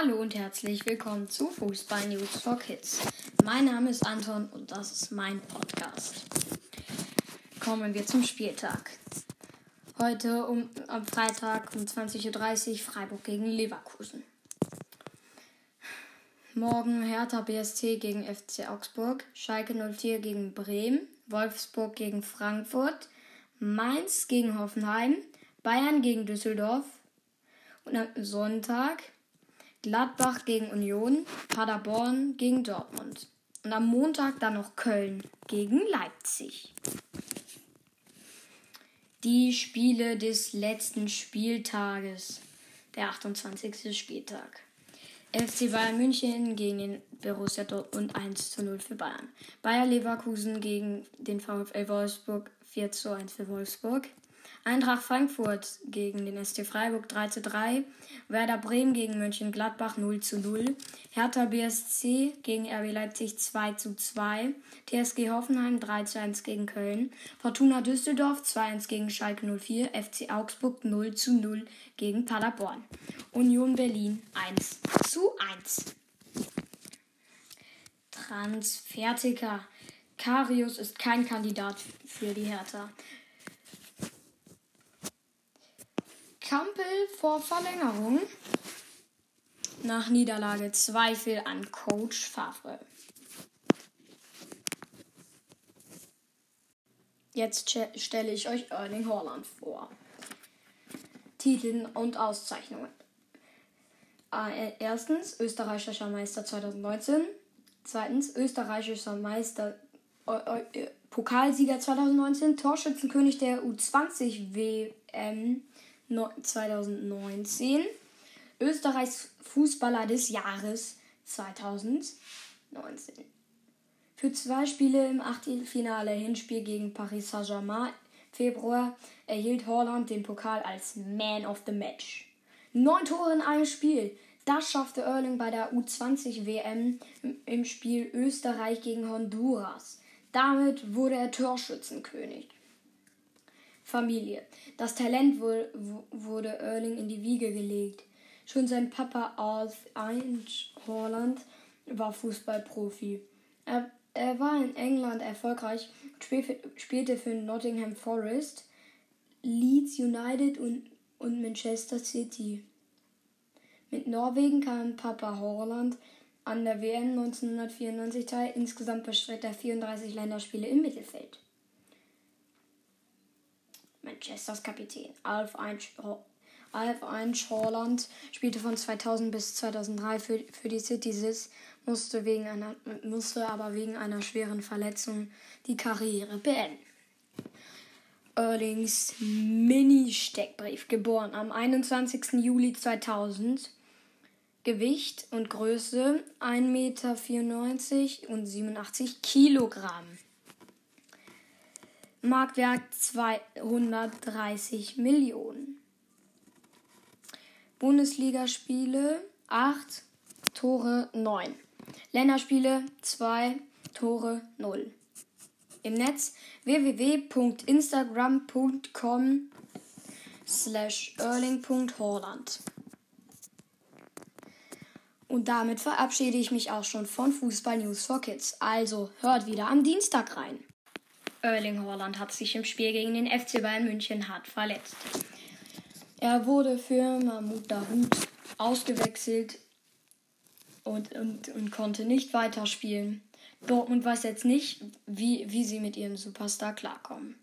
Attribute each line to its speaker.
Speaker 1: Hallo und herzlich willkommen zu Fußball News for Kids. Mein Name ist Anton und das ist mein Podcast. Kommen wir zum Spieltag. Heute um, am Freitag um 20.30 Uhr Freiburg gegen Leverkusen. Morgen Hertha BSC gegen FC Augsburg, Schalke 04 gegen Bremen, Wolfsburg gegen Frankfurt, Mainz gegen Hoffenheim, Bayern gegen Düsseldorf und am Sonntag Gladbach gegen Union, Paderborn gegen Dortmund. Und am Montag dann noch Köln gegen Leipzig. Die Spiele des letzten Spieltages, der 28. Spieltag. FC Bayern München gegen den Borussia Dortmund 1 zu 0 für Bayern. Bayer Leverkusen gegen den VfL Wolfsburg 4 zu 1 für Wolfsburg. Eintracht Frankfurt gegen den ST Freiburg 3 zu 3, Werder Bremen gegen Mönchengladbach 0 zu 0, Hertha BSC gegen RB Leipzig 2 zu 2, TSG Hoffenheim 3 zu 1 gegen Köln, Fortuna Düsseldorf 2 1 gegen Schalke 04, FC Augsburg 0 zu 0 gegen Paderborn, Union Berlin 1 zu 1. Transferticker. Karius ist kein Kandidat für die Hertha. Kampel vor Verlängerung. Nach Niederlage Zweifel an Coach Favre. Jetzt stelle ich euch Erling Haaland vor. Titeln und Auszeichnungen. Äh, erstens österreichischer Meister 2019. Zweitens österreichischer Meister Pokalsieger 2019, Torschützenkönig der U20 WM 2019. Österreichs Fußballer des Jahres 2019. Für zwei Spiele im Achtelfinale Hinspiel gegen Paris Saint-Germain Februar erhielt Holland den Pokal als Man of the Match. Neun Tore in einem Spiel. Das schaffte Erling bei der U20 WM im Spiel Österreich gegen Honduras. Damit wurde er Torschützenkönig. Familie. Das Talent wurde Erling in die Wiege gelegt. Schon sein Papa Alf Holland war Fußballprofi. Er, er war in England erfolgreich, spielte für Nottingham Forest, Leeds United und, und Manchester City. Mit Norwegen kam Papa Holland an der WM 1994 teil. Insgesamt bestritt er 34 Länderspiele im Mittelfeld. Manchesters Kapitän. Alf Einsch Holland spielte von 2000 bis 2003 für, für die Citizens, musste, wegen einer, musste aber wegen einer schweren Verletzung die Karriere beenden. Erlings Mini-Steckbrief, geboren am 21. Juli 2000. Gewicht und Größe 1,94 Meter und 87 Kilogramm. Marktwert 230 Millionen. Bundesligaspiele 8, Tore 9. Länderspiele 2, Tore 0. Im Netz www.instagram.com slash erling.horland. Und damit verabschiede ich mich auch schon von Fußball News for Kids. Also hört wieder am Dienstag rein. Erling Haaland hat sich im Spiel gegen den FC Bayern München hart verletzt. Er wurde für Mahmoud Dahoud ausgewechselt und, und, und konnte nicht weiterspielen. Dortmund weiß jetzt nicht, wie, wie sie mit ihrem Superstar klarkommen.